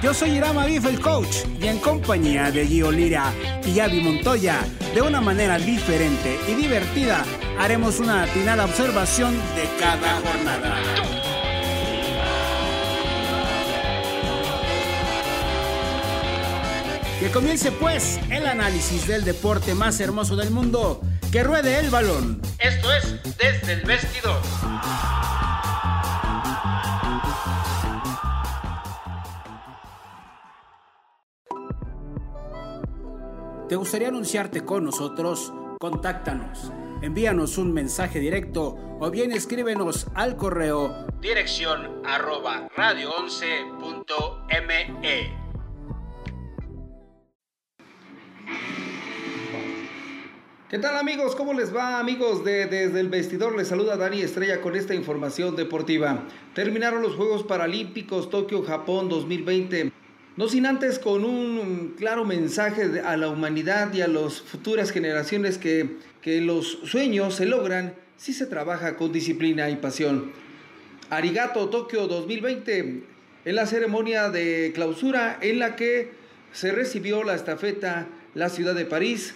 Yo soy Irama Bif, el coach, y en compañía de Gio Lira y Avi Montoya, de una manera diferente y divertida, haremos una atinada observación de cada jornada. Que comience pues el análisis del deporte más hermoso del mundo, que ruede el balón. Esto es desde el vestidor. ¿Te gustaría anunciarte con nosotros? Contáctanos. Envíanos un mensaje directo o bien escríbenos al correo dirección arroba radio11.me. ¿Qué tal amigos? ¿Cómo les va amigos de Desde el Vestidor? Les saluda Dani Estrella con esta información deportiva. Terminaron los Juegos Paralímpicos Tokio Japón 2020. No sin antes con un claro mensaje a la humanidad y a las futuras generaciones que, que los sueños se logran si se trabaja con disciplina y pasión. Arigato Tokio 2020 en la ceremonia de clausura en la que se recibió la estafeta la ciudad de París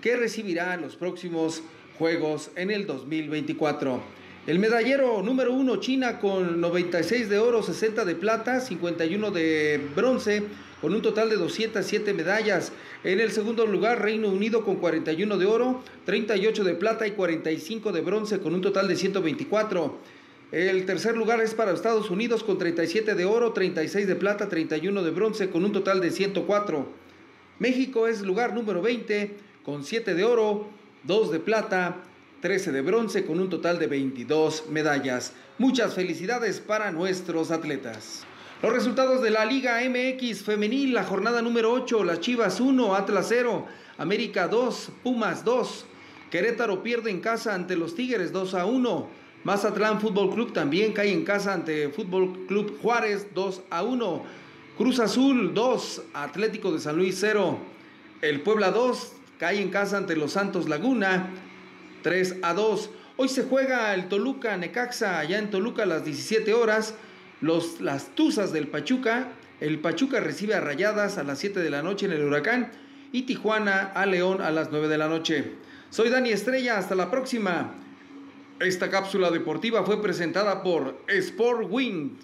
que recibirá los próximos Juegos en el 2024. El medallero número uno, China, con 96 de oro, 60 de plata, 51 de bronce, con un total de 207 medallas. En el segundo lugar, Reino Unido con 41 de oro, 38 de plata y 45 de bronce, con un total de 124. El tercer lugar es para Estados Unidos con 37 de oro, 36 de plata, 31 de bronce, con un total de 104. México es lugar número 20 con 7 de oro, 2 de plata, 13 de bronce con un total de 22 medallas. Muchas felicidades para nuestros atletas. Los resultados de la Liga MX femenil, la jornada número 8, las Chivas 1, Atlas 0, América 2, Pumas 2, Querétaro pierde en casa ante los Tigres 2 a 1, Mazatlán Fútbol Club también cae en casa ante Fútbol Club Juárez 2 a 1, Cruz Azul 2, Atlético de San Luis 0, el Puebla 2 cae en casa ante los Santos Laguna 3 a 2. Hoy se juega el Toluca Necaxa allá en Toluca a las 17 horas. Los, las Tuzas del Pachuca. El Pachuca recibe a Rayadas a las 7 de la noche en el Huracán. Y Tijuana a León a las 9 de la noche. Soy Dani Estrella. Hasta la próxima. Esta cápsula deportiva fue presentada por Sport Wind,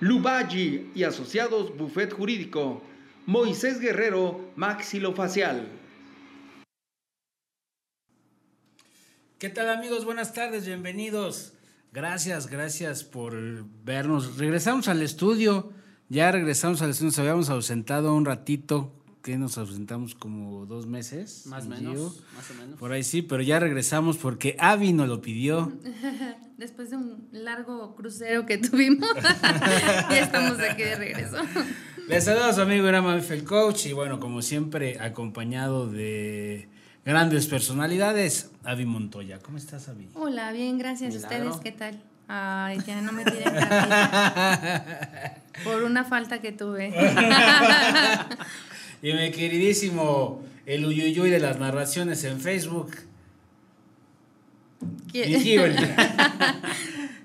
Lubaji y asociados Buffet Jurídico. Moisés Guerrero, Maxilofacial. ¿Qué tal amigos? Buenas tardes, bienvenidos. Gracias, gracias por vernos. Regresamos al estudio, ya regresamos al estudio, nos habíamos ausentado un ratito, que nos ausentamos como dos meses. Más o menos, más o menos. Por ahí sí, pero ya regresamos porque Avi nos lo pidió. Después de un largo crucero que tuvimos, ya estamos aquí de regreso. Les saludo a su amigo Irama el coach y bueno, como siempre, acompañado de grandes personalidades. Avi Montoya, ¿cómo estás, Avi? Hola, bien, gracias. ¿Ustedes qué tal? Ay, ya no me tiren Por una falta que tuve. y mi queridísimo el Uyuyuy de las narraciones en Facebook. ¿Quién?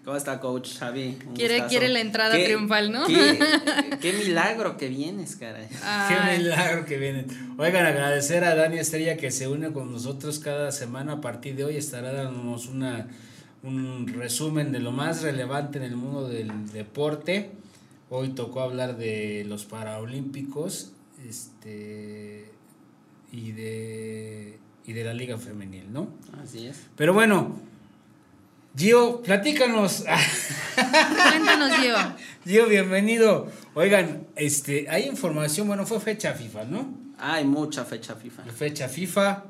¿Cómo está, coach Javi? quiere, quiere la entrada triunfal, ¿no? Qué, milagro que vienes, caray. Qué milagro que vienes. Oigan, agradecer a Dani Estrella que se une con nosotros cada semana. A partir de hoy estará dándonos una, un resumen de lo más relevante en el mundo del deporte. Hoy tocó hablar de los Paraolímpicos este, y, de, y de la Liga Femenil, ¿no? Así es. Pero bueno, Gio, platícanos. Cuéntanos, Gio. Gio, bienvenido. Oigan, este, hay información, bueno, fue fecha FIFA, ¿no? Hay mucha fecha FIFA. Fecha FIFA,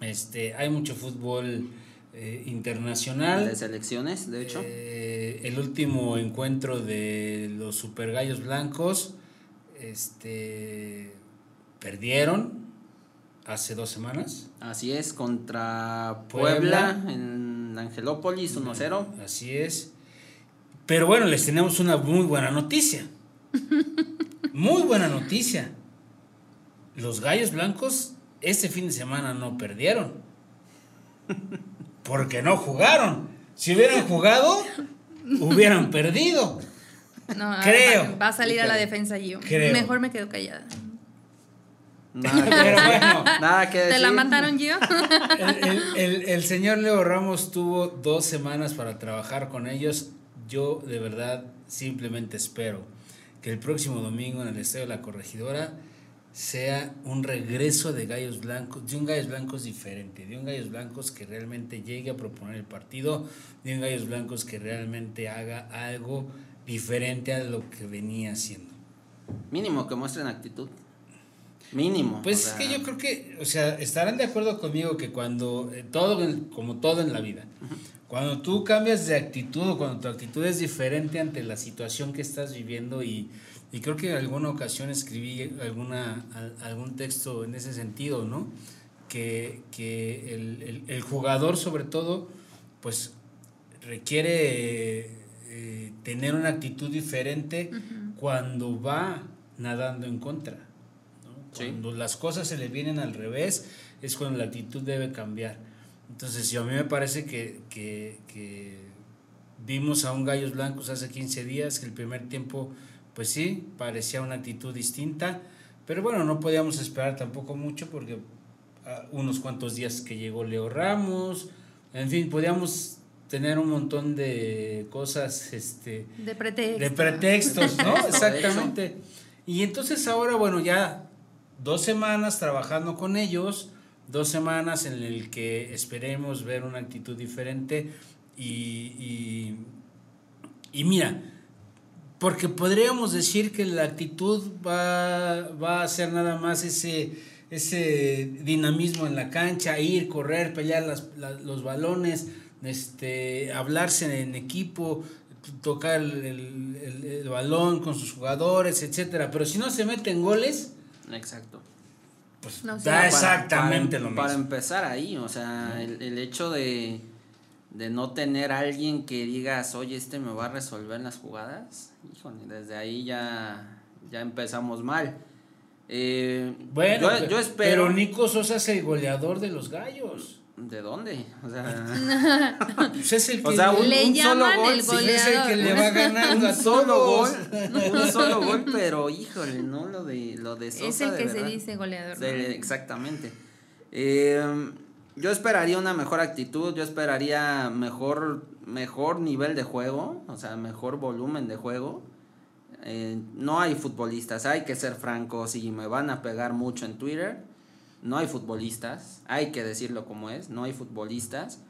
este, hay mucho fútbol eh, internacional. De selecciones, de hecho. Eh, el último encuentro de los Super Gallos Blancos, este, perdieron hace dos semanas. Así es, contra Puebla, Puebla en Angelópolis 1-0. Así es. Pero bueno, les tenemos una muy buena noticia. Muy buena noticia. Los gallos blancos este fin de semana no perdieron. Porque no jugaron. Si hubieran jugado, hubieran perdido. No, Creo. Va a salir a la defensa yo. Creo. Mejor me quedo callada. Nada que, Pero bueno, nada que ¿Te decir. la mataron yo? el, el- el- el señor Leo Ramos tuvo dos semanas para trabajar con ellos. Yo de verdad simplemente espero que el próximo domingo en el Estadio de la Corregidora sea un regreso de Gallos Blancos, de un Gallos Blancos diferente, de un Gallos Blancos que realmente llegue a proponer el partido, de un Gallos Blancos que realmente haga algo diferente a lo que venía haciendo. Mínimo que muestren actitud. Mínimo. Pues es sea, que yo creo que, o sea, estarán de acuerdo conmigo que cuando eh, todo, en- como todo en la vida, cuando tú cambias de actitud o cuando tu actitud es diferente ante la situación que estás viviendo y, y creo que en alguna ocasión escribí alguna, al- algún texto en ese sentido, ¿no? Que, que el, el- el jugador sobre todo, pues requiere eh, eh, tener una actitud diferente cuando va nadando en contra. Cuando las cosas se le vienen al revés, es cuando la actitud debe cambiar. Entonces, yo a mí me parece que, que, que vimos a un Gallos Blancos hace 15 días, que el primer tiempo, pues sí, parecía una actitud distinta, pero bueno, no podíamos esperar tampoco mucho porque ah, unos cuantos días que llegó Leo Ramos, en fin, podíamos tener un montón de cosas, este, De pretexto. de pretextos, ¿no? Exactamente. Y entonces ahora, bueno, ya dos semanas trabajando con ellos, dos semanas en el que esperemos ver una actitud diferente y, y, mira, porque podríamos decir que la actitud va, va a ser nada más ese, ese dinamismo en la cancha, ir, correr, pelear las- la- los balones, este, hablarse en equipo, tocar el, el- el- el balón con sus jugadores, etcétera. Pero si no se meten goles, Exacto. pues No, da Para- exactamente para, lo mismo. Para empezar ahí, o sea, el, el hecho de, de no tener a alguien que digas, oye, este me va a resolver las jugadas, híjole, desde ahí ya, ya empezamos mal. Eh, Bueno, yo espero. pero Nico Sosa es el goleador de los gallos. ¿De dónde? O sea, Pues es el que O sea, un- Le solo llaman gol, el sí, Sí, es el que le va ganando a un solo gol, un solo gol, pero híjole, no lo de lo de Sosa es el de que se dice goleador. Exactamente. Eh, yo esperaría una mejor actitud, yo esperaría mejor, mejor nivel de juego, o sea, mejor volumen de juego. Eh, no hay futbolistas, hay que ser francos y me van a pegar mucho en Twitter. No hay futbolistas, hay que decirlo como es, no hay futbolistas.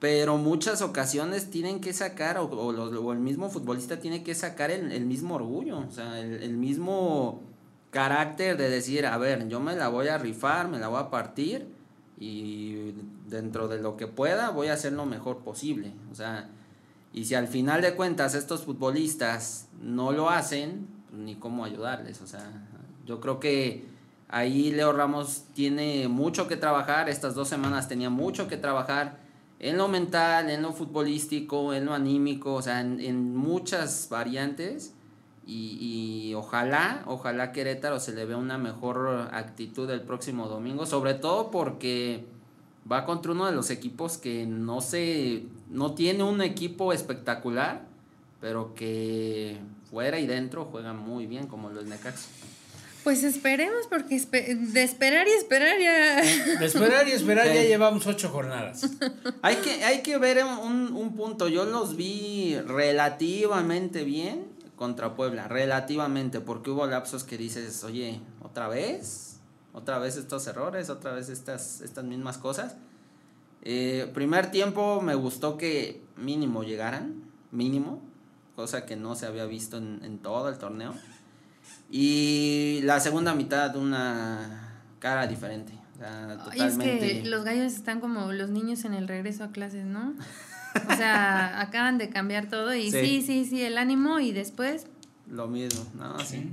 Pero muchas ocasiones tienen que sacar, o, o el mismo futbolista tiene que sacar el, el mismo orgullo, o sea, el, el mismo carácter de decir, a ver, yo me la voy a rifar, me la voy a partir y dentro de lo que pueda voy a hacer lo mejor posible. O sea, y si al final de cuentas estos futbolistas no lo hacen, pues ni cómo ayudarles. O sea, yo creo que ahí Leo Ramos tiene mucho que trabajar, estas dos semanas tenía mucho que trabajar en lo mental, en lo futbolístico, en lo anímico, o sea, en, muchas variantes. Y, y ojalá, ojalá Querétaro se le vea una mejor actitud el próximo domingo, sobre todo porque va contra uno de los equipos que no se, no tiene un equipo espectacular, pero que fuera y dentro juega muy bien, como lo es Necaxa. Pues esperemos, porque espe- de esperar y esperar ya. De esperar y esperar ya llevamos ocho jornadas. Hay que, hay que ver un, un punto. Yo los vi relativamente bien contra Puebla, relativamente, porque hubo lapsos que dices, oye, otra vez, otra vez estos errores, otra vez estas, estas mismas cosas. Eh, primer tiempo me gustó que mínimo llegaran, mínimo, cosa que no se había visto en, en todo el torneo. Y la segunda mitad una cara diferente. o sea, Ay, es totalmente. que los gallos están como los niños en el regreso a clases, ¿no? O sea, acaban de cambiar todo y Sí. sí, sí, sí, el ánimo y después Lo mismo, no, sí.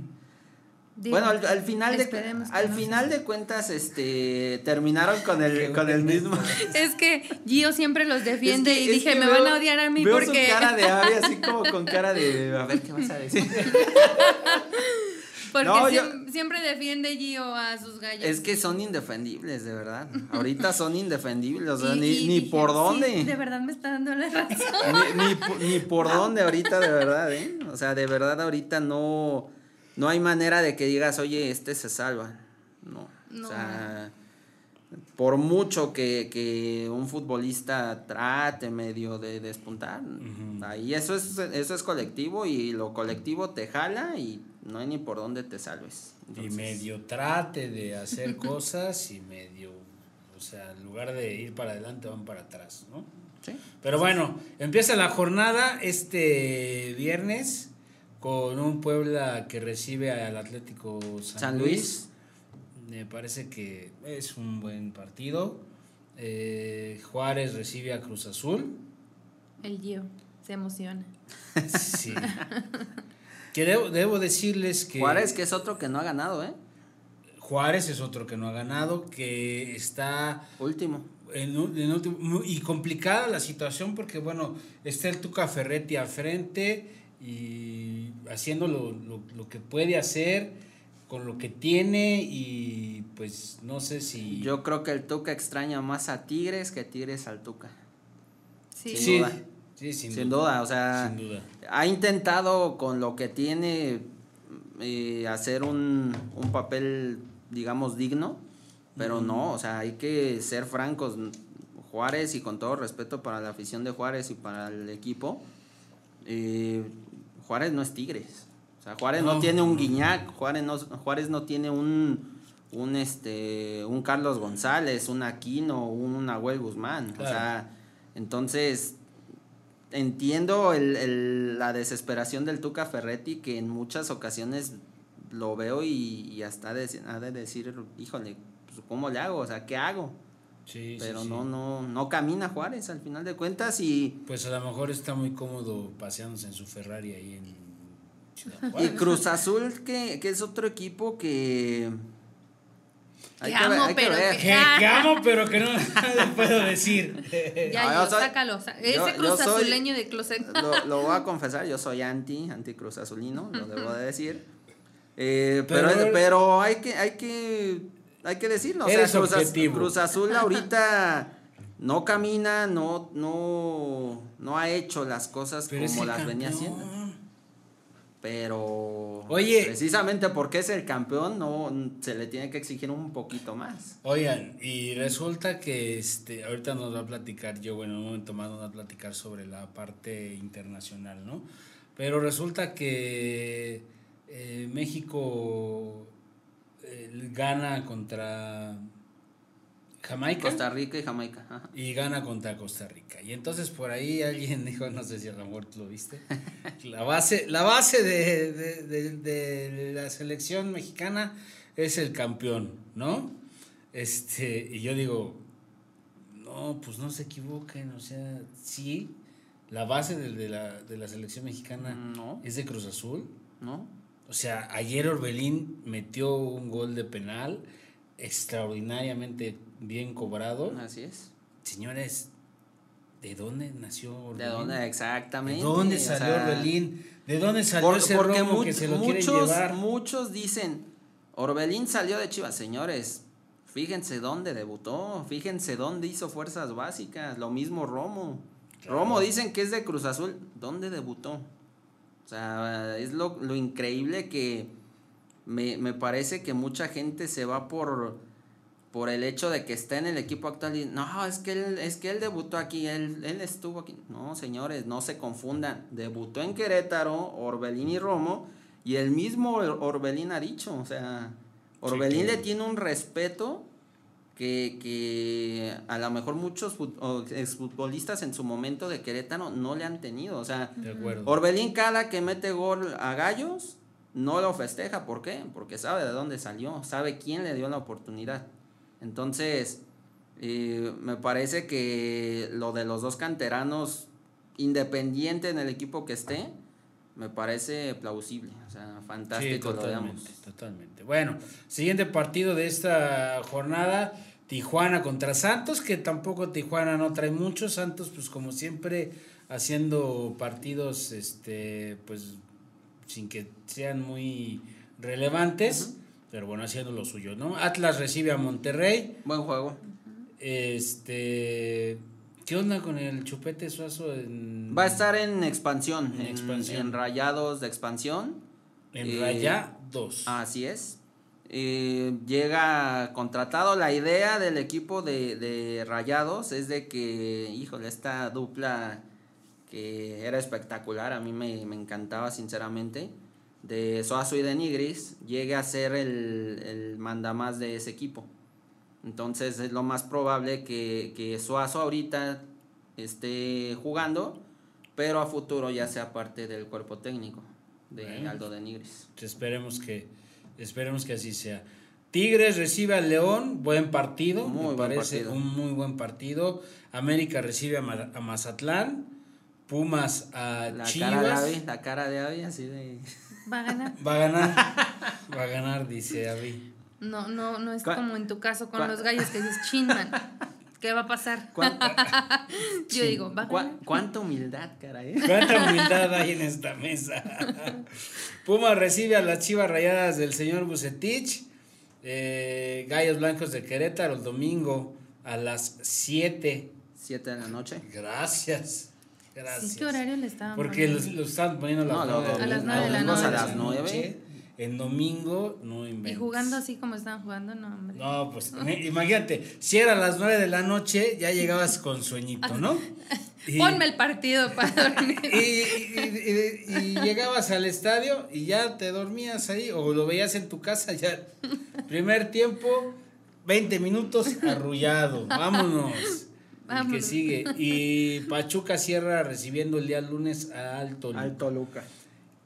Digo, Bueno, al, al final de al no final de cuentas este terminaron con el con el mismo Es que Gio siempre los defiende Es que- y dije, me veo- van a odiar a mí veo porque... su cara de ave así como con cara de a ver qué vas a decir. Porque No, yo- siem- siempre defiende Gio a sus gallos. Es que son indefendibles, de verdad. Ahorita son indefendibles, o sea, Y- ni, y ni dije, por sí, dónde. de verdad me está dando la razón. ni, ni, po- ni por dónde ahorita, de verdad, ¿eh? O sea, de verdad ahorita no, no hay manera de que digas, oye, este se salva. No. No. O sea, por mucho que, que un futbolista trate medio de despuntar, ahí eso es, eso es colectivo y lo colectivo te jala y no hay ni por dónde te salves. Y medio trate de hacer cosas y medio, o sea, en lugar de ir para adelante van para atrás, ¿no? sí. Pero bueno, empieza la jornada este viernes con un Puebla que recibe al Atlético San, San Luis. Luis. Me parece que es un buen partido. Eh, Juárez recibe a Cruz Azul. El Gio se emociona. Sí. que debo, debo decirles que Juárez, que es otro que no ha ganado, ¿eh? Juárez es otro que no ha ganado, que está Último. en, último- y complicada la situación porque bueno está el Tuca Ferretti al frente y haciendo lo, lo- lo que puede hacer con lo que tiene y pues no sé si Yo creo que el Tuca extraña más a Tigres que Tigres al Tuca. Sí. Sin sí, duda. Sí, sin, Sin, duda. o sea, sin duda ha intentado con lo que tiene eh, hacer un, un papel, digamos, digno, pero no, o sea, hay que ser francos. Juárez, y con todo respeto para la afición de Juárez y para el equipo, eh, Juárez no es Tigres. O sea, Juárez no, No, tiene un. Guiñac, Juárez no, Juárez no tiene un, un, este, un Carlos González, un Aquino, un Nahuel Guzmán. O sea, entonces entiendo el, el- la desesperación del Tuca Ferretti que en muchas ocasiones lo veo y, y hasta de- ha de decir, híjole, pues, ¿cómo le hago? O sea, ¿qué hago? Sí, sí, Pero sí. no, no, no camina Juárez al final de cuentas y, pues a lo mejor está muy cómodo paseándose en su Ferrari ahí en Ciudad y. Cruz Azul que, que es otro equipo que... Que amo, pero que- que, que amo pero que no le puedo decir Ya, No, yo Gio, soy- sácalo. yo- Ese yo cruz soy- azuleño de closet. Lo, lo voy a confesar, yo soy anti, anti Cruz Azulino, lo debo de decir. Eh, pero, Pero- pero, hay que, hay que, hay que decirlo. O sea, Eres Cruz. Cruz Azul ahorita no camina, no, no, no ha hecho las cosas Pero como las venía campeón. haciendo. Pero Oye. precisamente porque es el campeón, no se le tiene que exigir un poquito más. Oigan, y resulta que este, ahorita nos va a platicar, yo bueno, en un momento más nos va a platicar sobre la parte internacional, ¿no? Pero resulta que eh, México eh, gana contra Jamaica Costa Rica y Jamaica. ajá. y gana contra Costa Rica. Y entonces por ahí alguien dijo, no sé si a lo mejor lo viste, la base, la base de, de- de- de la selección mexicana es el campeón, ¿no? Este, y yo digo, no, pues no se equivoquen, o sea, sí, la base de, la, de la selección mexicana No, es de Cruz Azul. no. O sea, ayer Orbelín metió un gol de penal extraordinariamente bien cobrado. Así es. Señores, ¿de dónde nació Orbelín? ¿De dónde exactamente? ¿De dónde O salió sea, Orbelín? ¿De dónde salió por- ese porque romo much- que se lo quieren muchos, llevar? muchos dicen, Orbelín salió de Chivas, señores. Fíjense dónde debutó, fíjense dónde hizo fuerzas básicas, lo mismo Romo. Claro. Romo dicen que es de Cruz Azul, ¿dónde debutó? O sea, es lo, lo increíble que me, me parece que mucha gente se va por, por el hecho de que está en el equipo actual y no, es que él, es que él debutó aquí, él, él estuvo aquí. No, señores, no se confundan. Debutó en Querétaro, Orbelín y Romo, y el mismo Or- Orbelín ha dicho, o sea, Orbelín le tiene un respeto que, que a lo mejor muchos exfutbolistas en su momento de Querétaro no le han tenido, o sea, De. Orbelín cada que mete gol a Gallos no lo festeja, ¿por qué? Porque sabe de dónde salió, sabe quién le dio la oportunidad. Entonces, eh, me parece que lo de los dos canteranos, independiente en el equipo que esté, me parece plausible, o sea, fantástico lo de ambos. Totalmente. Bueno, siguiente partido de esta jornada, Tijuana contra Santos, que tampoco Tijuana no trae mucho, Santos pues como siempre haciendo partidos este pues sin que sean muy relevantes, pero bueno, haciendo lo suyo, ¿no? Atlas recibe a Monterrey. Buen juego. Este ¿Qué onda con el Chupete Suazo? Va a estar en expansión, en, expansión. en rayados de expansión. En eh, rayados. Así es. Eh, llega contratado. La idea del equipo de, de, Rayados es de que, híjole, esta dupla que era espectacular, a mí me, me encantaba sinceramente, de Suazo y de Nigris, llegue a ser el, el mandamás de ese equipo. Entonces es lo más probable que, que Suazo ahorita esté jugando, pero a futuro ya sea parte del cuerpo técnico de Aldo de Nigris. Esperemos que, esperemos que así sea. Tigres recibe al León, buen partido, me parece un muy buen partido. América recibe a, Mazatlán, Pumas a la Chivas. Cara de la cara de Avi, así de... Va a ganar. Va a ganar, va a ganar, dice Avi. No, no, no es como en tu caso con los gallos que dices, chinman. ¿Qué va a pasar? Yo digo, ¿va ¿Cuánta humildad, caray? ¿Cuánta humildad hay en esta mesa? Puma recibe a las chivas rayadas del señor Bucetich. Eh, Gallos Blancos de Querétaro el domingo a las 7. 7 de la noche. Gracias. Gracias. ¿Qué horario le estaban Porque poniendo? Los, estaban poniendo a las 9 de la noche. A las 9 en domingo no inventes. Y jugando así como estaban jugando, no, hombre. No, pues imagínate, si era a las 9 de la noche, ya llegabas con sueñito, ¿no? Ponme el partido para dormir. Y, y, llegabas al estadio y ya te dormías ahí, o lo veías en tu casa ya. Primer tiempo, 20 minutos arrullado. Vámonos. Vámonos. que sigue. Y Pachuca cierra recibiendo el día lunes a Alto Luca. Alto Luca.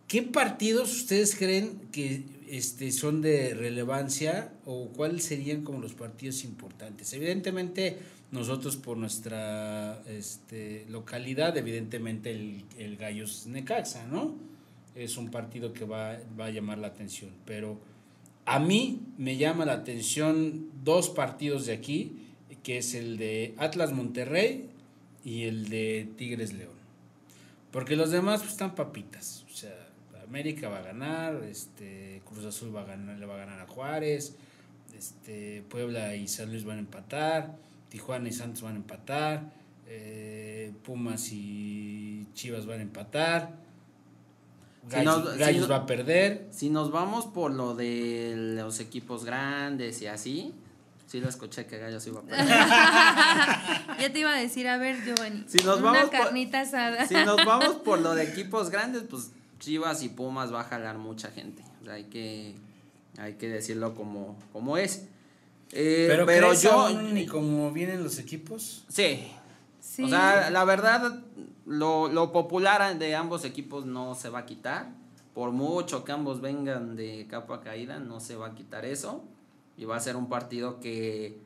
¿Qué partidos ustedes creen que este, son de relevancia o cuáles serían como los partidos importantes? Evidentemente, nosotros por nuestra este, localidad, evidentemente el, el Gallos Necaxa, ¿no? Es un partido que va, va a llamar la atención, pero a mí me llama la atención dos partidos de aquí, que es el de Atlas Monterrey y el de Tigres León. Porque los demás pues, están papitas. O sea, América va a ganar, este, Cruz Azul va a ganar, le va a ganar a Juárez, este, Puebla y San Luis van a empatar, Tijuana y Santos van a empatar, eh, Pumas y Chivas van a empatar. Gallos, va a perder. Si nos vamos por lo de los equipos grandes y así, sí lo escuché que Gallos iba a perder. ya te iba a decir, a ver, Giovanni, si nos una carnita asada. Si nos vamos por lo de equipos grandes, pues Chivas y Pumas va a jalar mucha gente. hay que, hay que decirlo como, como es. Eh, pero, pero yo. ¿Y cómo vienen los equipos? Sí. O sea, la verdad, lo, lo popular de ambos equipos no se va a quitar. Por mucho que ambos vengan de capa caída, no se va a quitar eso. Y va a ser un partido que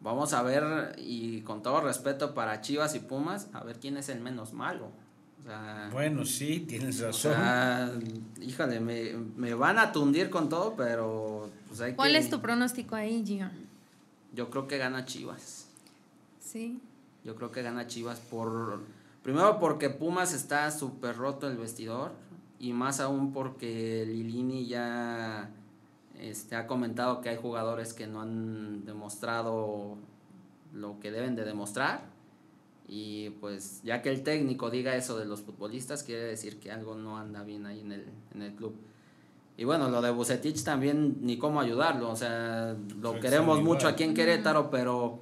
vamos a ver, y con todo respeto para Chivas y Pumas, a ver quién es el menos malo bueno, sí, tienes razón. híjole, me, van a tundir con todo, pero pues hay ¿Cuál es tu pronóstico ahí, Gio? Yo creo que gana Chivas. Sí. Yo creo que gana Chivas por... Primero porque Pumas está súper roto el vestidor y más aún porque Lilini ya este, ha comentado que hay jugadores que no han demostrado lo que deben de demostrar. Y pues ya que el técnico diga eso de los futbolistas, quiere decir que algo no anda bien ahí en el, en el club. Y bueno, lo de Bucetich también ni cómo ayudarlo, o sea, lo queremos mucho aquí en Querétaro, pero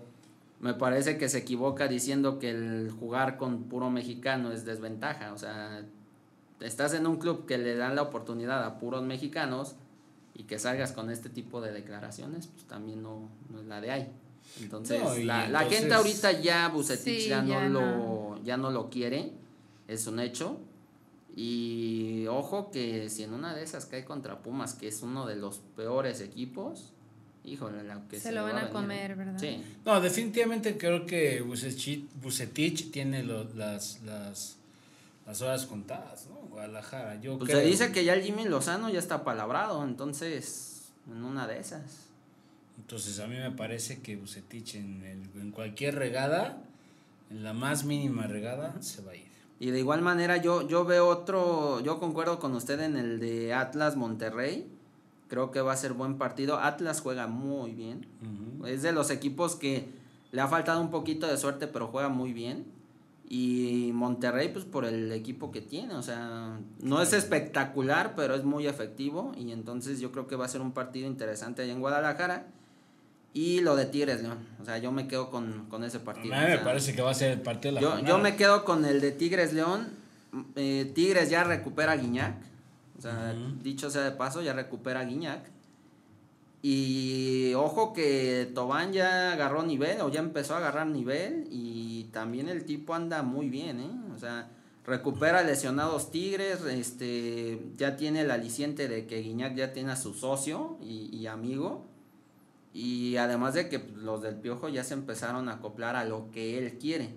me parece que se equivoca diciendo que el jugar con puro mexicano es desventaja, o sea, estás en un club que le dan la oportunidad a puros mexicanos y que salgas con este tipo de declaraciones, pues también no, no es la de ahí. Entonces, la, gente ahorita ya Bucetich ya, no lo, ya no lo quiere, es un hecho. Y ojo que si en una de esas cae contra Pumas, que es uno de los peores equipos, híjole, la que se, lo van a, comer, ¿verdad? Sí. No, definitivamente creo que Bucetich, tiene las, las las horas contadas, ¿no? Guadalajara. Yo pues se dice que ya el Jimmy Lozano ya está palabrado, entonces, en una de esas. Entonces a mí me parece que Bucetich en, en cualquier regada, en la más mínima regada, se va a ir. Y de igual manera yo, yo veo otro, yo concuerdo con usted en el de Atlas Monterrey. Creo que va a ser buen partido. Atlas juega muy bien. Es de los equipos que le ha faltado un poquito de suerte, pero juega muy bien. Y Monterrey, pues por el equipo que tiene, o sea, no es espectacular, pero es muy efectivo. Y entonces yo creo que va a ser un partido interesante allá en Guadalajara. Y lo de Tigres León. O sea, yo me quedo con, ese partido. A mí me parece que va a ser el partido de la yo, yo me quedo con el de Tigres León. Eh, Tigres ya recupera a Guiñac. O sea, dicho sea de paso, ya recupera a Guiñac. Y ojo que Tobán ya agarró nivel o ya empezó a agarrar nivel y también el tipo anda muy bien, ¿eh? O sea, recupera lesionados Tigres, este, ya tiene el aliciente de que Guiñac ya tiene a su socio y, y amigo y además de que los del Piojo ya se empezaron a acoplar a lo que él quiere.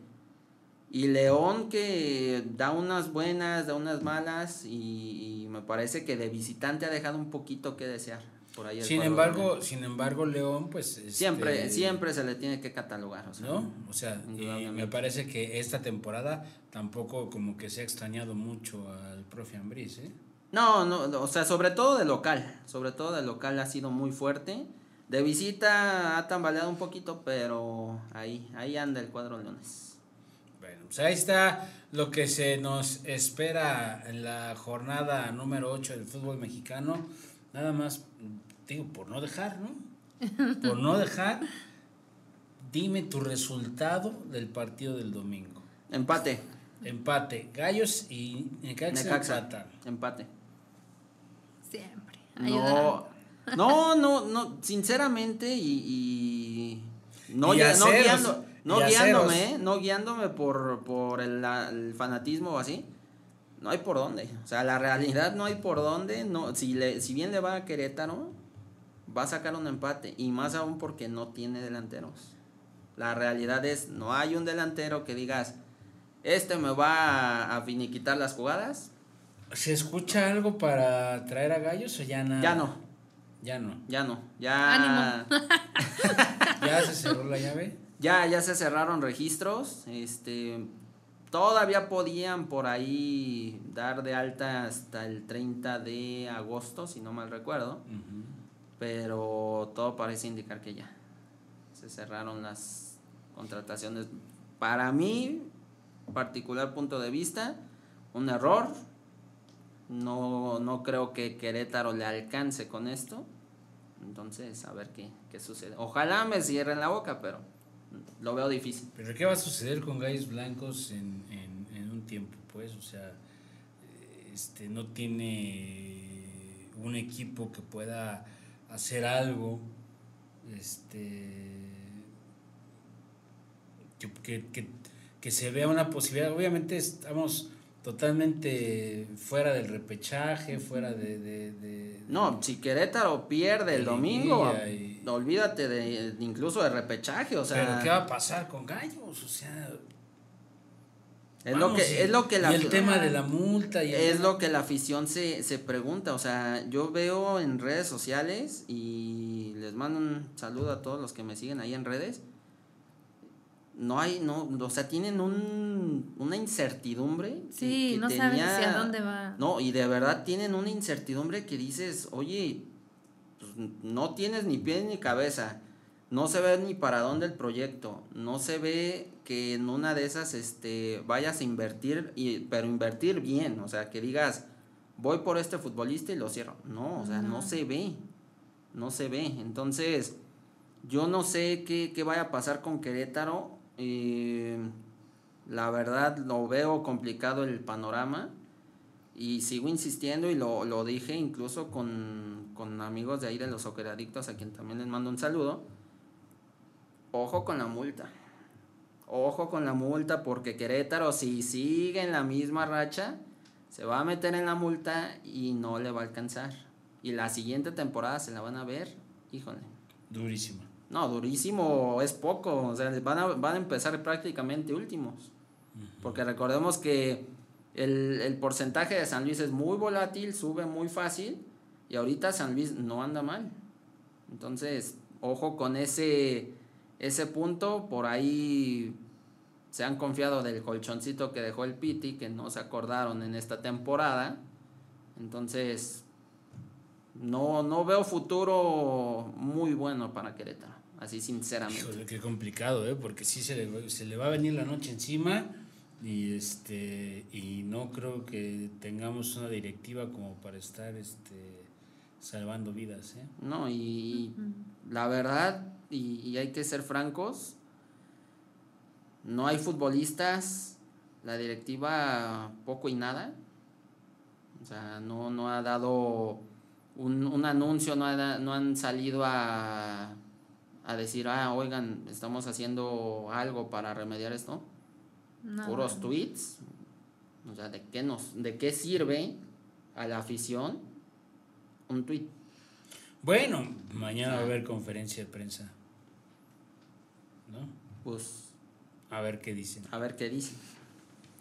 Y León que da unas buenas, da unas malas y, me parece que de visitante ha dejado un poquito que desear. Por ahí sin embargo, sin embargo León pues siempre este, siempre se le tiene que catalogar, o sea, ¿no? O sea, me parece que esta temporada tampoco como que se ha extrañado mucho al profe Ambriz, ¿eh? No, no, o sea, sobre todo de local, sobre todo de local ha sido muy fuerte de visita ha tambaleado un poquito, pero ahí, ahí anda el cuadro Leones. Bueno, pues ahí está lo que se nos espera en la jornada número 8 del fútbol mexicano. Nada más, digo, por no dejar, ¿no? Por no dejar, dime tu resultado del partido del domingo. Empate. Empate. Gallos y Necaxa, Empate. Siempre. No, no, no, no, sinceramente y, no, guiando, no guiándome, ¿eh? no guiándome por, por el, fanatismo o así. No hay por dónde. O sea, la realidad no hay por dónde. No, si, le, si bien le va a Querétaro, va a sacar un empate. Y más aún porque no tiene delanteros. La realidad es, no hay un delantero que digas, este me va a, finiquitar las jugadas. ¿Se escucha algo para traer a Gallos o ya nada? Ya no. Ya no. Ya no. Ya. ¿Ya se cerró la llave? Ya, ya se cerraron registros. Este. Todavía podían por ahí dar de alta hasta el 30 de agosto, si no mal recuerdo. Pero todo parece indicar que ya. Se cerraron las contrataciones. Para mí, particular punto de vista, un error. No, no creo que Querétaro le alcance con esto. Entonces, a ver qué, qué sucede. Ojalá me cierren la boca, pero lo veo difícil. ¿Pero qué va a suceder con Gallos Blancos en, un tiempo? Pues, o sea, este, no tiene un equipo que pueda hacer algo este que, que, que se vea una posibilidad. Obviamente estamos totalmente fuera del repechaje, fuera de... no, si Querétaro pierde el domingo, olvídate de, incluso de repechaje, o sea... Pero ¿qué va a pasar con Gallos? O sea... Es lo que, es lo que la... Y el tema de la multa. Y es lo que la afición se, se pregunta, o sea, yo veo en redes sociales y les mando un saludo a todos los que me siguen ahí en redes no hay, no, o sea, tienen un, una incertidumbre. Sí, no saben hacia dónde va. No, y de verdad tienen una incertidumbre que dices, oye, pues, no tienes ni pie ni cabeza, no se ve ni para dónde el proyecto, no se ve que en una de esas este, vayas a invertir, y, pero invertir bien, o sea, que digas, voy por este futbolista y lo cierro. No, o sea, no, se ve, no se ve. Entonces, yo no sé qué, qué vaya a pasar con Querétaro y la verdad lo veo complicado el panorama y sigo insistiendo y lo, lo dije incluso con, con, amigos de ahí de los socceradictos a quien también les mando un saludo. Ojo con la multa. Ojo con la multa porque Querétaro si sigue en la misma racha se va a meter en la multa y no le va a alcanzar. Y la siguiente temporada se la van a ver, híjole. Durísima. No, durísimo es poco. O sea, van a, van a empezar prácticamente últimos. Porque recordemos que El, el porcentaje de San Luis es muy volátil, sube muy fácil y ahorita San Luis no anda mal. Entonces, ojo con ese, ese punto, por ahí se han confiado del colchoncito que dejó el Piti, que no se acordaron en esta temporada. Entonces, no, no veo futuro muy bueno para Querétaro, así sinceramente. Híjole, qué complicado, ¿eh? porque sí se le, se le va a venir la noche encima y este y no creo que tengamos una directiva como para estar este salvando vidas ¿eh? no y la verdad y, y, hay que ser francos no hay futbolistas la directiva poco y nada o sea no no ha dado un, un anuncio no, ha, no han salido a a decir ah oigan estamos haciendo algo para remediar esto no. puros tweets. O sea, ¿de qué, nos, ¿de qué sirve a la afición un tweet? Bueno, mañana va a haber conferencia de prensa. ¿No? Pues. A ver qué dicen. A ver qué dicen.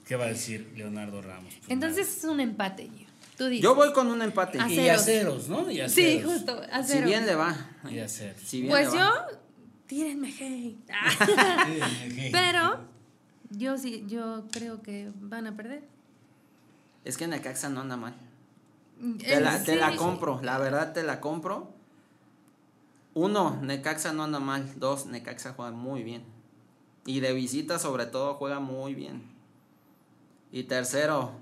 ¿Qué va a decir Leonardo Ramos? Pues Entonces nada. es un empate. Tú dices. Yo voy con un empate. A y a ceros, ¿no? Y a sí, justo. A ceros. Si bien le va. Y a ceros. Si bien pues le yo, va. tírenme hate. Pero yo sí, yo creo que van a perder. Es que Necaxa no anda mal. Eh, Te la, te sí. la compro, la verdad te la compro. Uno, Necaxa no anda mal. Dos, Necaxa juega muy bien. Y de visita sobre todo juega muy bien. Y tercero,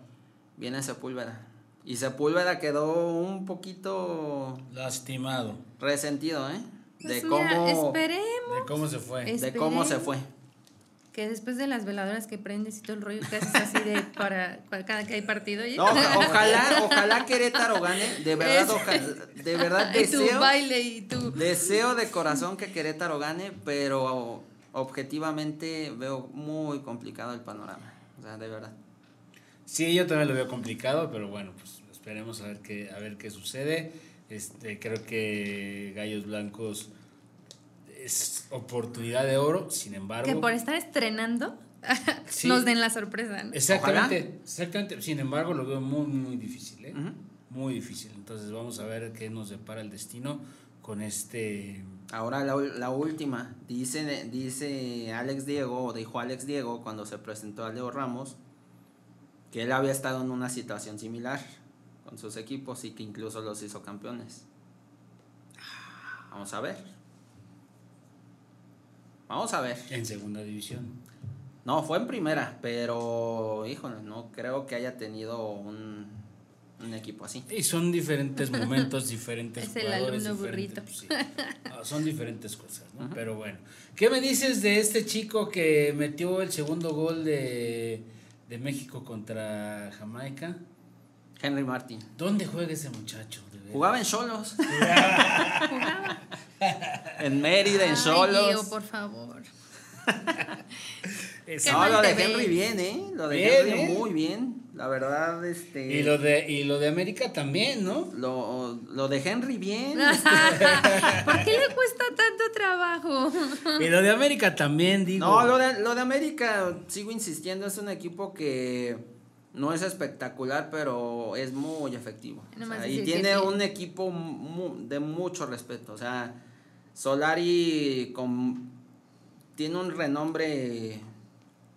viene Sepúlveda. Y Sepúlveda quedó un poquito Lastimado. resentido, ¿eh? De Pues mira, cómo, esperemos De cómo se fue. Es- de cómo se fue. Que después de las veladoras que prendes y todo el rollo que haces así de para, para cada que hay partido. y- No, oja- ojalá, ojalá Querétaro gane. De verdad, Es- ojalá, de verdad y tu deseo. baile y tu... Deseo de corazón que Querétaro gane, pero objetivamente veo muy complicado el panorama. O sea, de verdad. Sí, yo también lo veo complicado, pero bueno, pues esperemos a ver qué, a ver qué sucede. Este, creo que Gallos Blancos es oportunidad de oro, sin embargo. Que por estar estrenando Sí. nos den la sorpresa. ¿no? Exactamente, exactamente. Sin embargo, lo veo muy, muy difícil, ¿eh? Muy difícil. Entonces vamos a ver qué nos depara el destino con este... Ahora la, la última. Dice, dice Alex Diego, o dijo Alex Diego cuando se presentó a Leo Ramos, que él había estado en una situación similar con sus equipos y que incluso los hizo campeones. Vamos a ver. Vamos a ver. En segunda división. No, fue en primera, pero híjole, no creo que haya tenido un, un equipo así. Y son diferentes momentos, diferentes Es el jugadores, alumno diferentes, pues, sí. Ah, son diferentes cosas, ¿no? Pero bueno. ¿Qué me dices de este chico que metió el segundo gol de, de México contra Jamaica? Henry Martin. ¿Dónde juega ese muchacho? Jugaba en Cholos. Jugaba. en Mérida, en Ay. Diego, por favor. No, lo te de Henry ves. bien, ¿eh? Lo de Bien, Henry ¿eh? muy bien. La verdad, este. Y lo de y lo de América también, ¿no? Lo, lo de Henry bien. ¿Por qué le cuesta tanto trabajo? Y lo de América también, digo. No, lo de, lo de América, sigo insistiendo, es un equipo que no es espectacular, pero es muy efectivo. O Nomás sea, y que tiene un equipo mu- de mucho respeto. O sea, Solari con, tiene un renombre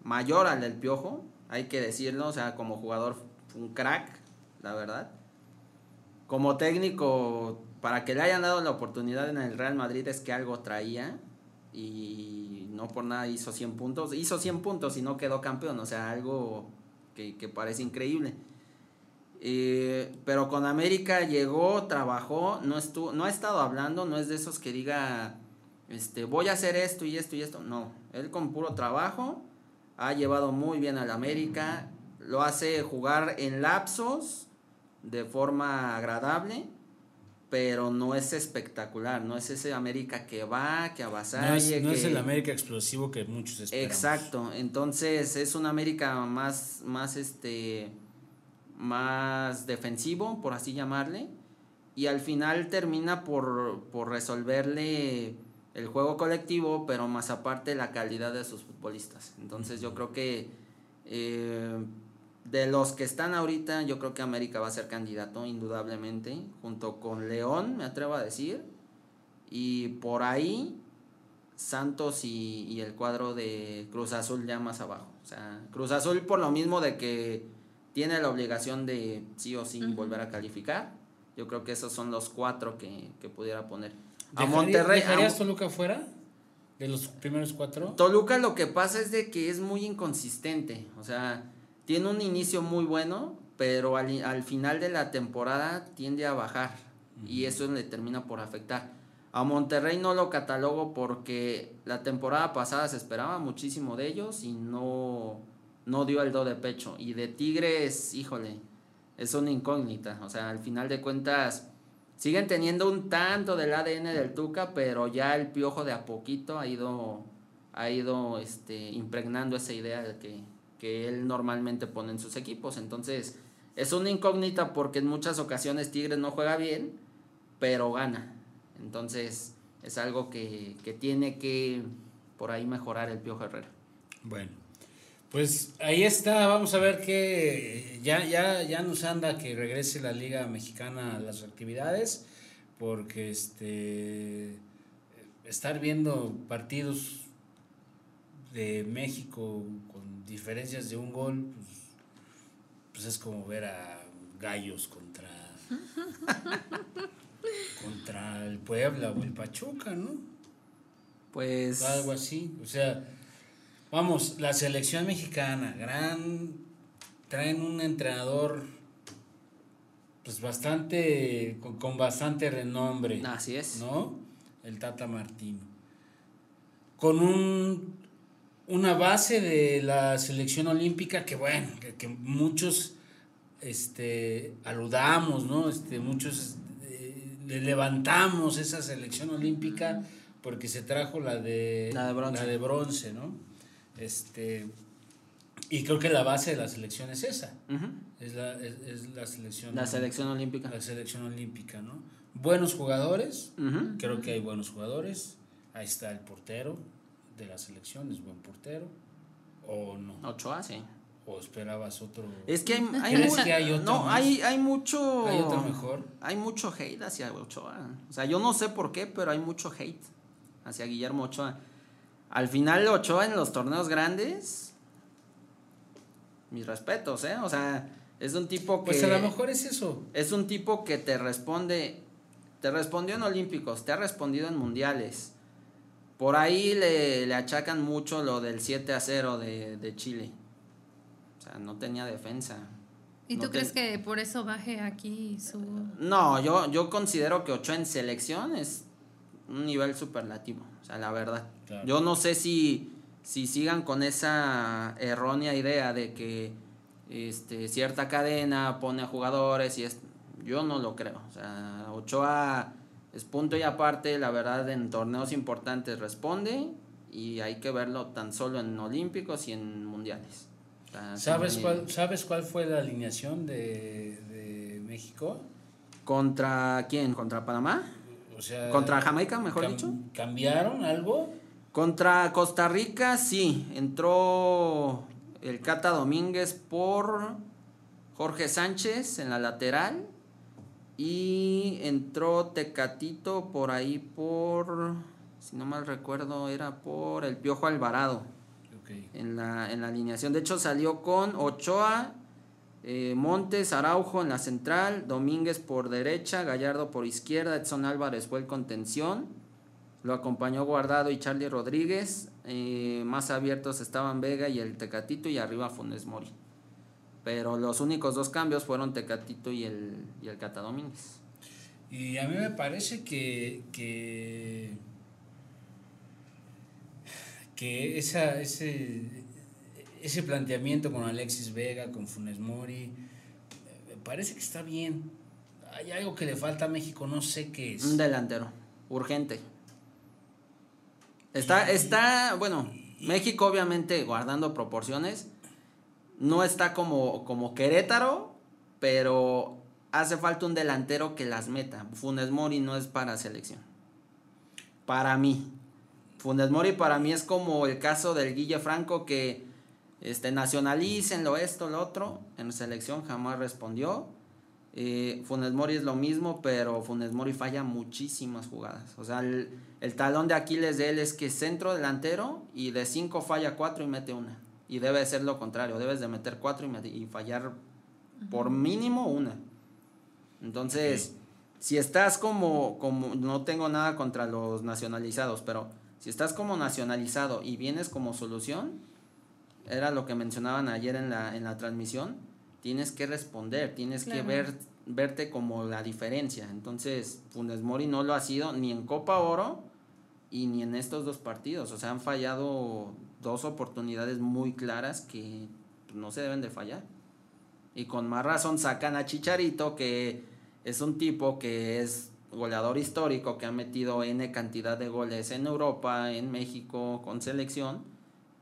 mayor al del Piojo, hay que decirlo. O sea, como jugador, un crack, la verdad. Como técnico, para que le hayan dado la oportunidad en el Real Madrid es que algo traía y no por nada hizo 100 puntos. Hizo 100 puntos y no quedó campeón, o sea, algo que, que parece increíble. Eh, pero con América llegó, trabajó, no, estuvo, no ha estado hablando, no es de esos que diga, este, voy a hacer esto y esto y esto. No, él con puro trabajo ha llevado muy bien al América, lo hace jugar en lapsos de forma agradable, pero no es espectacular, no es ese América que va, que avasalle. no es, no es que- el América explosivo que muchos esperamos. Exacto, entonces es un América más, más este, más defensivo, por así llamarle, y al final termina por, por resolverle el juego colectivo, pero más aparte la calidad de sus futbolistas. Entonces yo creo que eh, de los que están ahorita, yo creo que América va a ser candidato, indudablemente, junto con León, me atrevo a decir. Y por ahí, Santos y, y, el cuadro de Cruz Azul ya más abajo. O sea, Cruz Azul por lo mismo de que tiene la obligación de sí o sí volver a calificar. Yo creo que esos son los cuatro que, que pudiera poner. A Monterrey. ¿Dejarías Toluca fuera? De los primeros cuatro. Toluca lo que pasa es de que es muy inconsistente. O sea, tiene un inicio muy bueno, pero al, al final de la temporada tiende a bajar. Y eso le termina por afectar. A Monterrey no lo catalogo porque la temporada pasada se esperaba muchísimo de ellos y no, no dio el do de pecho. Y de Tigres, híjole, es una incógnita. O sea, al final de cuentas, siguen teniendo un tanto del ADN del Tuca, pero ya el piojo de a poquito ha ido, ha ido este, impregnando esa idea de que, que él normalmente pone en sus equipos. Entonces, es una incógnita porque en muchas ocasiones Tigres no juega bien, pero gana. Entonces, es algo que, que tiene que por ahí mejorar el Piojo Herrera. Bueno, pues ahí está, vamos a ver que ya, ya, ya nos anda que regrese la Liga Mexicana a las actividades, porque este estar viendo partidos de México con diferencias de un gol, pues, pues es como ver a gallos contra contra el Puebla o el Pachuca, ¿no? Pues algo así, o sea, vamos, la selección mexicana, gran traen un entrenador pues bastante con, con bastante renombre. Así es. ¿No? El Tata Martino. Con un una base de la selección olímpica que bueno, que, que muchos este aludamos, ¿no? Este muchos le levantamos esa selección olímpica porque se trajo la de, la de bronce, la de bronce ¿no? Este, y creo que la base de la selección es esa. es, la, es, la, selección. La selección olímpica. La selección olímpica, ¿no? Buenos jugadores, creo que hay buenos jugadores. Ahí está el portero de la selección, es buen portero. ¿O no? Ochoa, sí. ¿O esperabas otro? Es que hay, hay, que hay otro no, hay, hay mucho. ¿Hay otro mejor? Hay mucho hate hacia Ochoa. O sea, yo no sé por qué, pero hay mucho hate hacia Guillermo Ochoa. Al final, Ochoa en los torneos grandes. Mis respetos, ¿eh? O sea, es un tipo que. Pues a lo mejor es eso. Es un tipo que te responde. Te respondió en Olímpicos, te ha respondido en Mundiales. Por ahí le, le achacan mucho lo del 7 a 0 de, de Chile sea, no tenía defensa. ¿Y tú crees que por eso baje aquí su...? No, yo, yo considero que Ochoa en selección es un nivel superlativo, o sea, la verdad. Yo no sé si, si sigan con esa errónea idea de que este, cierta cadena pone a jugadores y es... Yo no lo creo, o sea, Ochoa es punto y aparte, la verdad, en torneos importantes responde y hay que verlo tan solo en olímpicos y en mundiales. ¿Sabes cuál, ¿Sabes cuál fue la alineación de, de México? ¿Contra quién? ¿Contra Panamá? O sea, ¿Contra Jamaica, mejor dicho? ¿Cambiaron algo? Contra Costa Rica, sí. Entró el Cata Domínguez por Jorge Sánchez en la lateral. Y entró Tecatito por ahí por, si no mal recuerdo, era por el Piojo Alvarado en, la, en la alineación. De hecho, salió con Ochoa, eh, Montes, Araujo en la central, Domínguez por derecha, Gallardo por izquierda, Edson Álvarez fue el contención. Lo acompañó Guardado y Charlie Rodríguez. Eh, más abiertos estaban Vega y el Tecatito y arriba Funes Mori. Pero los únicos dos cambios fueron Tecatito y el, y el Cata Domínguez. Y a mí me parece que, que que esa, ese, ese planteamiento con Alexis Vega, con Funes Mori, me parece que está bien. Hay algo que le falta a México, no sé qué es. Un delantero, urgente. Está, está, bueno, México obviamente guardando proporciones, no está como, como Querétaro, pero hace falta un delantero que las meta. Funes Mori no es para selección. Para mí. Funes Mori para mí es como el caso del Guille Franco que este, nacionalícenlo, esto, lo otro. En selección jamás respondió. Eh, Funes Mori es lo mismo, pero Funes Mori falla muchísimas jugadas. O sea, el, talón de Aquiles de él es que centro delantero y de cinco falla cuatro y mete una. Y debe ser lo contrario, debes de meter cuatro y, y fallar por mínimo una. Entonces, si estás como, como, no tengo nada contra los nacionalizados, pero si estás como nacionalizado y vienes como solución, era lo que mencionaban ayer en la, en la transmisión, tienes que responder, tienes que ver, verte como la diferencia. Entonces, Funes Mori no lo ha sido ni en Copa Oro y ni en estos dos partidos. O sea, han fallado dos oportunidades muy claras que no se deben de fallar. Y con más razón sacan a Chicharito, que es un tipo que es goleador histórico, que ha metido N cantidad de goles en Europa, en México, con selección,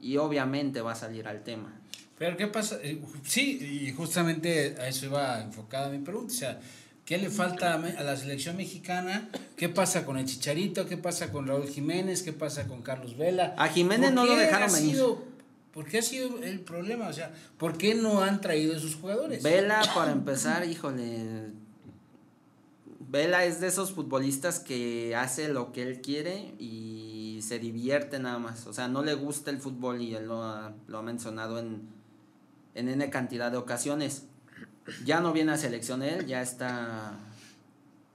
y obviamente va a salir al tema. Pero ¿qué pasa? Eh, sí, y justamente a eso iba enfocada mi pregunta. O sea, ¿qué le falta a la selección mexicana? ¿Qué pasa con el Chicharito? ¿Qué pasa con Raúl Jiménez? ¿Qué pasa con Carlos Vela? A Jiménez no lo dejaron venir. ¿Por qué ha sido el problema? O sea, ¿por qué no han traído esos jugadores? Vela, para empezar, híjole. Vela es de esos futbolistas que hace lo que él quiere y se divierte nada más. O sea, no le gusta el fútbol y él lo ha, lo ha mencionado en, en N cantidad de ocasiones. Ya no viene a selección él, ya está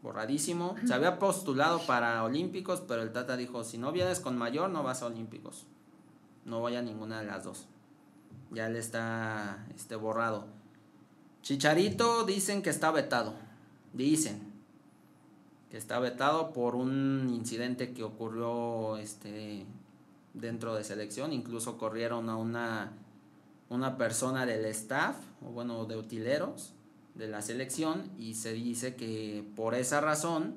borradísimo. Se había postulado para Olímpicos, pero el Tata dijo, si no vienes con mayor, no vas a Olímpicos no vaya a ninguna de las dos. Ya le está este, borrado. Chicharito dicen que está vetado. Dicen que está vetado por un incidente que ocurrió este, dentro de selección. Incluso corrieron a una, una persona del staff, o bueno, de utileros de la selección y se dice que por esa razón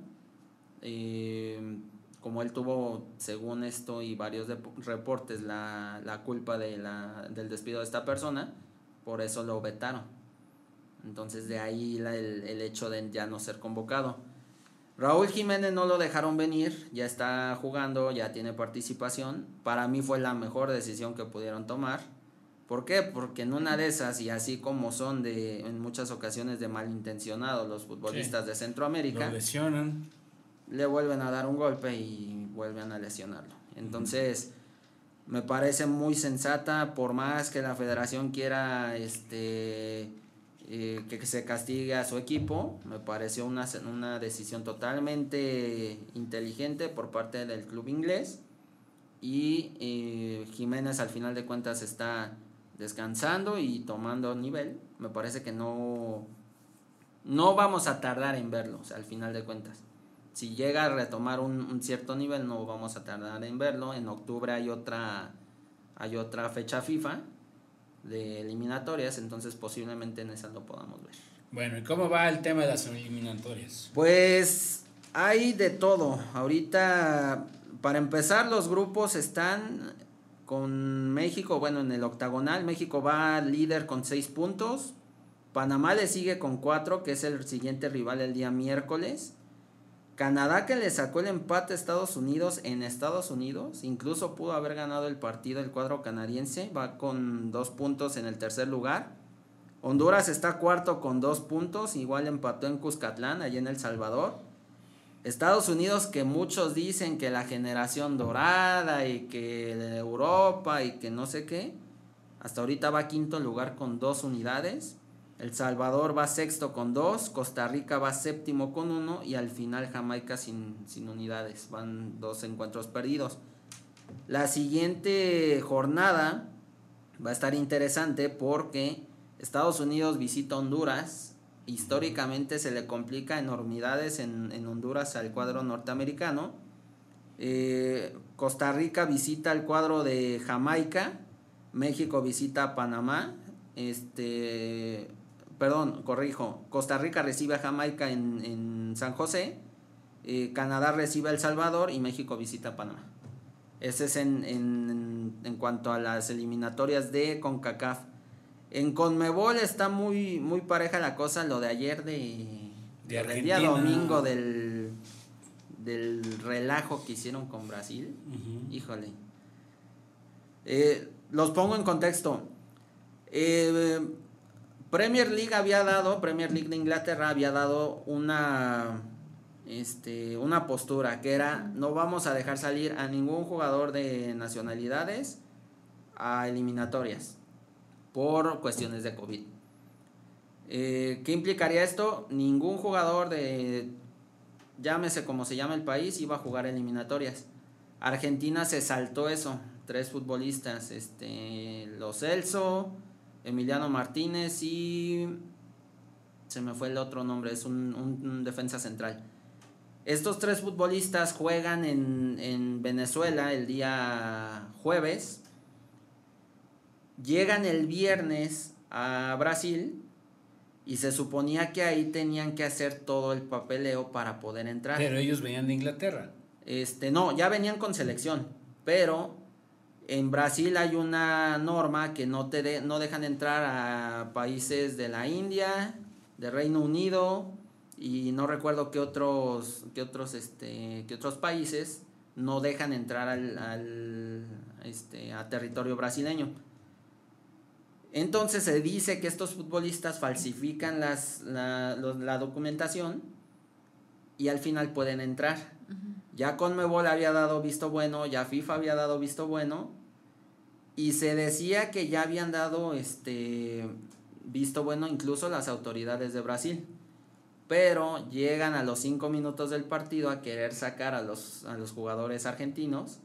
eh, como él tuvo, según esto y varios reportes, la, la culpa de la, del despido de esta persona, por eso lo vetaron. Entonces de ahí el, el hecho de ya no ser convocado. Raúl Jiménez no lo dejaron venir, ya está jugando, ya tiene participación. Para mí fue la mejor decisión que pudieron tomar. ¿Por qué? Porque en una de esas, y así como son de en muchas ocasiones de malintencionados los futbolistas de Centroamérica, lo lesionan le vuelven a dar un golpe y vuelven a lesionarlo. Entonces, me parece muy sensata, por más que la federación quiera este, eh, que se castigue a su equipo, me pareció una, una decisión totalmente inteligente por parte del club inglés. Y eh, Jiménez al final de cuentas está descansando y tomando nivel. Me parece que no, no vamos a tardar en verlo, al final de cuentas si llega a retomar un, cierto nivel, no vamos a tardar en verlo. En octubre hay otra, hay otra fecha FIFA de eliminatorias, entonces posiblemente en esa lo podamos ver. Bueno, ¿y cómo va el tema de las eliminatorias? Pues hay de todo. Ahorita, para empezar, los grupos están con México, bueno, en el octagonal, México va líder con seis puntos. Panamá le sigue con cuatro, que es el siguiente rival el día miércoles. Canadá que le sacó el empate a Estados Unidos en Estados Unidos, incluso pudo haber ganado el partido el cuadro canadiense, va con dos puntos en el tercer lugar. Honduras está cuarto con dos puntos, igual empató en Cuscatlán, allí en El Salvador. Estados Unidos que muchos dicen que la generación dorada y que Europa y que no sé qué, hasta ahorita va quinto lugar con dos unidades. El Salvador va sexto con dos, Costa Rica va séptimo con uno y al final Jamaica sin, sin unidades, van dos encuentros perdidos. La siguiente jornada va a estar interesante porque Estados Unidos visita Honduras. Históricamente se le complica enormidades en, en Honduras al cuadro norteamericano. Eh, Costa Rica visita el cuadro de Jamaica. México visita Panamá. Este, perdón, corrijo, Costa Rica recibe a Jamaica en, San José, eh, Canadá recibe a El Salvador y México visita a Panamá. Ese es en, en, cuanto a las eliminatorias de CONCACAF. En CONMEBOL está muy, muy pareja la cosa, lo de ayer de, de día domingo del, del relajo que hicieron con Brasil. Híjole. Eh, los pongo en contexto. Eh, Premier League había dado, Premier League de Inglaterra había dado una, este, una postura que era no vamos a dejar salir a ningún jugador de nacionalidades a eliminatorias por cuestiones de COVID. Eh, ¿Qué implicaría esto? Ningún jugador de, llámese como se llama el país, iba a jugar eliminatorias. Argentina se saltó eso, tres futbolistas, este, Los Celso, Emiliano Martínez y se me fue el otro nombre, es un, defensa central. Estos tres futbolistas juegan en, en, Venezuela el día jueves, llegan el viernes a Brasil y se suponía que ahí tenían que hacer todo el papeleo para poder entrar. Pero ellos venían de Inglaterra. Este, no, ya venían con selección, pero en Brasil hay una norma que no te no dejan entrar a países de la India, de Reino Unido y no recuerdo qué otros qué otros este qué otros países no dejan entrar al, este a territorio brasileño. Entonces se dice que estos futbolistas falsifican las, la, la documentación y al final pueden entrar. Ya Conmebol había dado visto bueno, ya FIFA había dado visto bueno y se decía que ya habían dado este visto bueno incluso las autoridades de Brasil. Pero llegan a los cinco minutos del partido a querer sacar a los, a los jugadores argentinos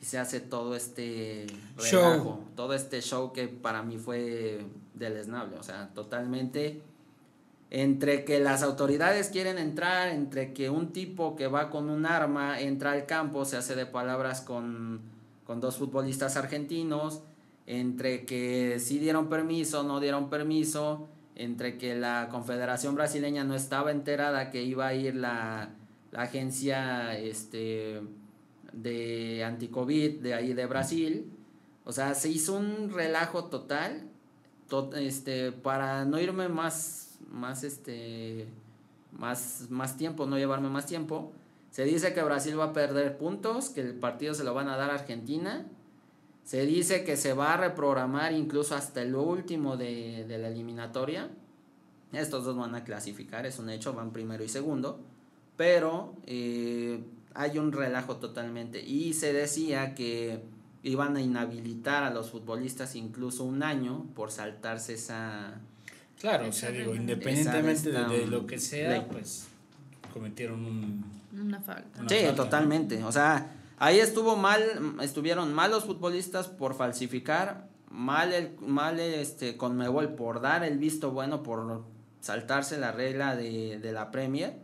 y se hace todo este show. todo este show que para mí fue deleznable, o sea, totalmente entre que las autoridades quieren entrar, entre que un tipo que va con un arma entra al campo, se hace de palabras con con dos futbolistas argentinos, entre que sí dieron permiso, no dieron permiso, entre que la Confederación Brasileña no estaba enterada que iba a ir la, agencia este, de anticovid de ahí de Brasil. O sea, se hizo un relajo total este, para no irme más, más, este, más, más tiempo, no llevarme más tiempo. Se dice que Brasil va a perder puntos, que el partido se lo van a dar a Argentina. Se dice que se va a reprogramar incluso hasta el último de, la eliminatoria. Estos dos van a clasificar, es un hecho, van primero y segundo. Pero eh, hay un relajo totalmente. Y se decía que iban a inhabilitar a los futbolistas incluso un año por saltarse esa... Claro, o sea, digo, independientemente de, lo que sea, pues cometieron un una falta. sí, totalmente. O sea, ahí estuvo mal, estuvieron mal los futbolistas por falsificar, mal el, mal este Conmebol por dar el visto bueno, por saltarse la regla de, la Premier.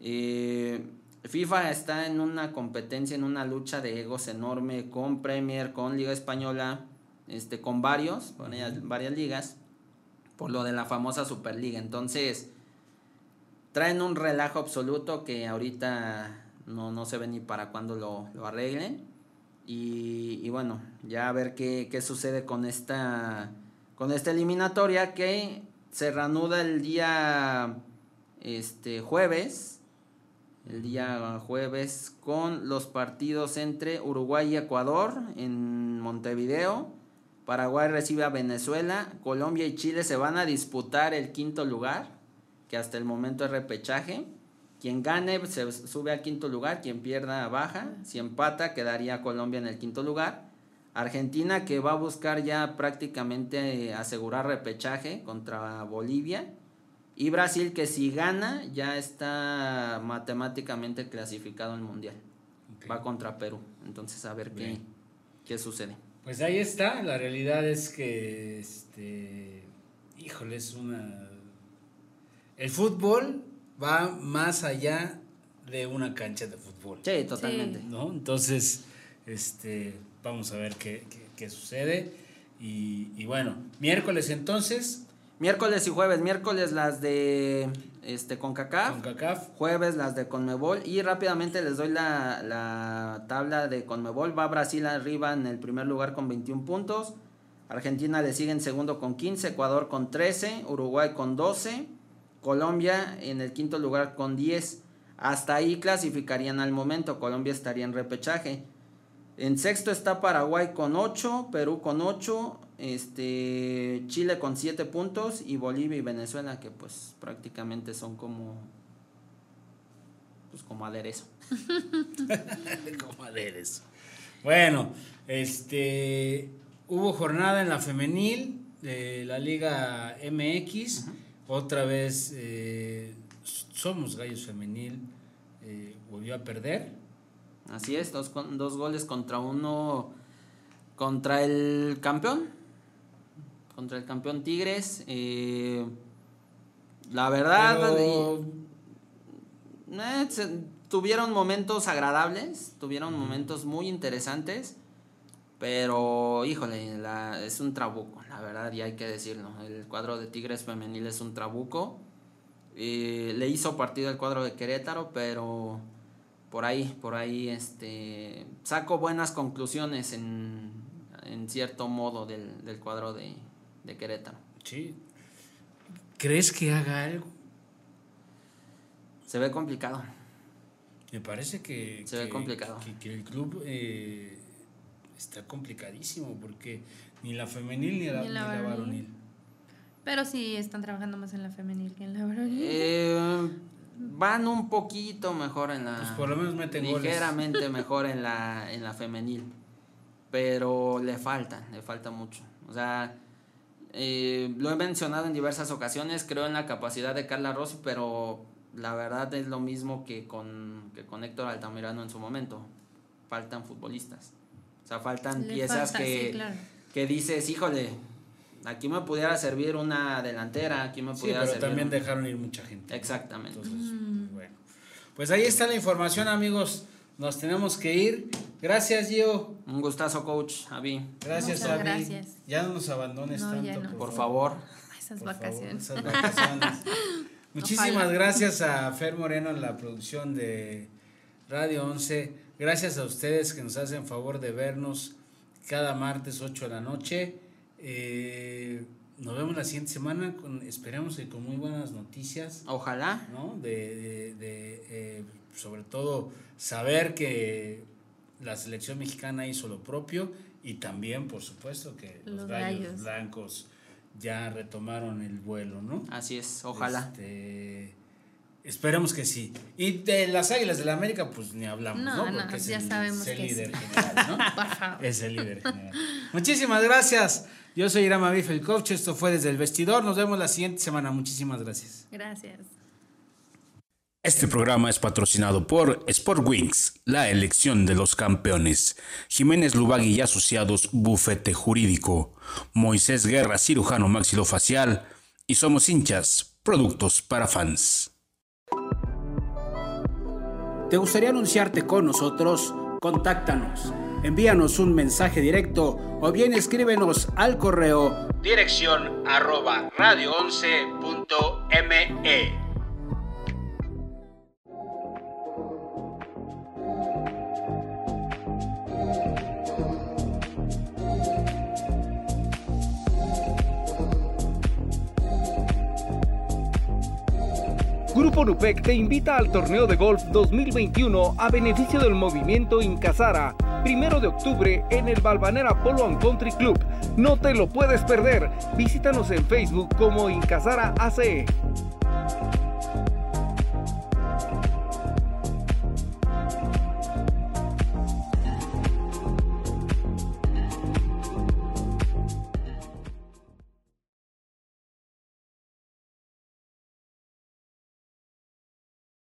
Eh, FIFA está en una competencia, en una lucha de egos enorme con Premier, con Liga Española, este, con varios, con varias ligas, por lo de la famosa Superliga. Entonces, traen un relajo absoluto que ahorita no, no se ve ni para cuándo lo, arreglen. Y, bueno, ya a ver qué, sucede con esta, con esta eliminatoria que se reanuda el día este, jueves. El día jueves con los partidos entre Uruguay y Ecuador en Montevideo. Paraguay recibe a Venezuela. Colombia y Chile se van a disputar el quinto lugar que hasta el momento es repechaje. Quien gane se sube al quinto lugar, quien pierda baja, si empata quedaría Colombia en el quinto lugar. Argentina que va a buscar ya prácticamente asegurar repechaje contra Bolivia. Y Brasil que si gana ya está matemáticamente clasificado al Mundial. Va contra Perú. Entonces a ver qué, qué sucede. Pues ahí está. La realidad es que, este, híjole, es una el fútbol va más allá de una cancha de fútbol. Sí, totalmente. ¿no? Entonces, este, vamos a ver qué, sucede. Y, bueno, miércoles entonces. Miércoles y jueves. Miércoles las de este CONCACAF. CONCACAF. Jueves las de CONMEBOL. Y rápidamente les doy la, la tabla de CONMEBOL. Va Brasil arriba en el primer lugar con 21 puntos. Argentina le sigue en segundo con 15. Ecuador con 13. Uruguay con 12. Colombia en el quinto lugar con 10. Hasta ahí clasificarían al momento. Colombia estaría en repechaje. En sexto está Paraguay con 8, Perú con 8, Este, Chile con 7 puntos y Bolivia y Venezuela que pues prácticamente son como pues como aderezo. como aderezo. Bueno, este hubo jornada en la femenil de la Liga MX. Otra vez eh, somos Gallos Femenil. Eh, volvió a perder. Así es, dos, dos goles contra uno contra el campeón. Contra el campeón Tigres. Eh, la verdad. tuvieron momentos agradables. Tuvieron momentos muy interesantes. Pero, híjole, es un trabuco, la verdad, y hay que decirlo. El cuadro de Tigres Femenil es un trabuco. le hizo partido el cuadro de Querétaro, pero por ahí, por ahí, este, saco buenas conclusiones en, cierto modo del, cuadro de, Querétaro. Sí. ¿Crees que haga algo? Se ve complicado. Me parece que... Se ve complicado. Que, el club... Eh, está complicadísimo porque ni la femenil ni la, la, varonil. Pero sí están trabajando más en la femenil que en la varonil. Eh, van un poquito mejor en la. Pues por lo menos meten Ligeramente mejor en la, en la femenil. Pero le falta, le falta mucho. O sea, eh, lo he mencionado en diversas ocasiones, creo en la capacidad de Carla Rossi, pero la verdad es lo mismo que con, que con Héctor Altamirano en su momento. Faltan futbolistas. O sea, faltan piezas que, que dices, híjole, aquí me pudiera servir una delantera, aquí me pudiera sí, pero también dejaron ir mucha gente. Exactamente. Mm. bueno. Pues ahí está la información, amigos. Nos tenemos que ir. Gracias, Gio. Un gustazo, coach, Avi. Gracias, Avi. Gracias. Ya no nos abandones tanto. Por, favor. Esas vacaciones. esas vacaciones. Muchísimas gracias a Fer Moreno en la producción de Radio 11. Gracias a ustedes que nos hacen favor de vernos cada martes 8 de la noche. Eh, nos vemos la siguiente semana, con, esperemos que con muy buenas noticias. Ojalá. ¿no? De, eh, sobre todo saber que la selección mexicana hizo lo propio y también, por supuesto, que los, gallos, blancos ya retomaron el vuelo, ¿no? Así es, ojalá. Este, Esperemos que sí. Y de las Águilas de la América, pues ni hablamos, ¿no? Porque es ya el, sabemos el líder general, ¿no? Es el líder general. Muchísimas gracias. Yo soy Irama Biff, el coach. Esto fue desde el vestidor. Nos vemos la siguiente semana. Muchísimas gracias. Gracias. Este programa es patrocinado por Sport Wings, la elección de los campeones. Jiménez Lubagui y Asociados, Bufete Jurídico. Moisés Guerra, cirujano maxilofacial. Y somos hinchas, productos para fans. ¿Te gustaría anunciarte con nosotros? Contáctanos. Envíanos un mensaje directo o bien escríbenos al correo dirección arroba radio11.me. Grupo Nupec te invita al torneo de golf 2021 a beneficio del movimiento Incasara, primero de octubre en el Balvanera Polo and Country Club. No te lo puedes perder. Visítanos en Facebook como Incasara ACE.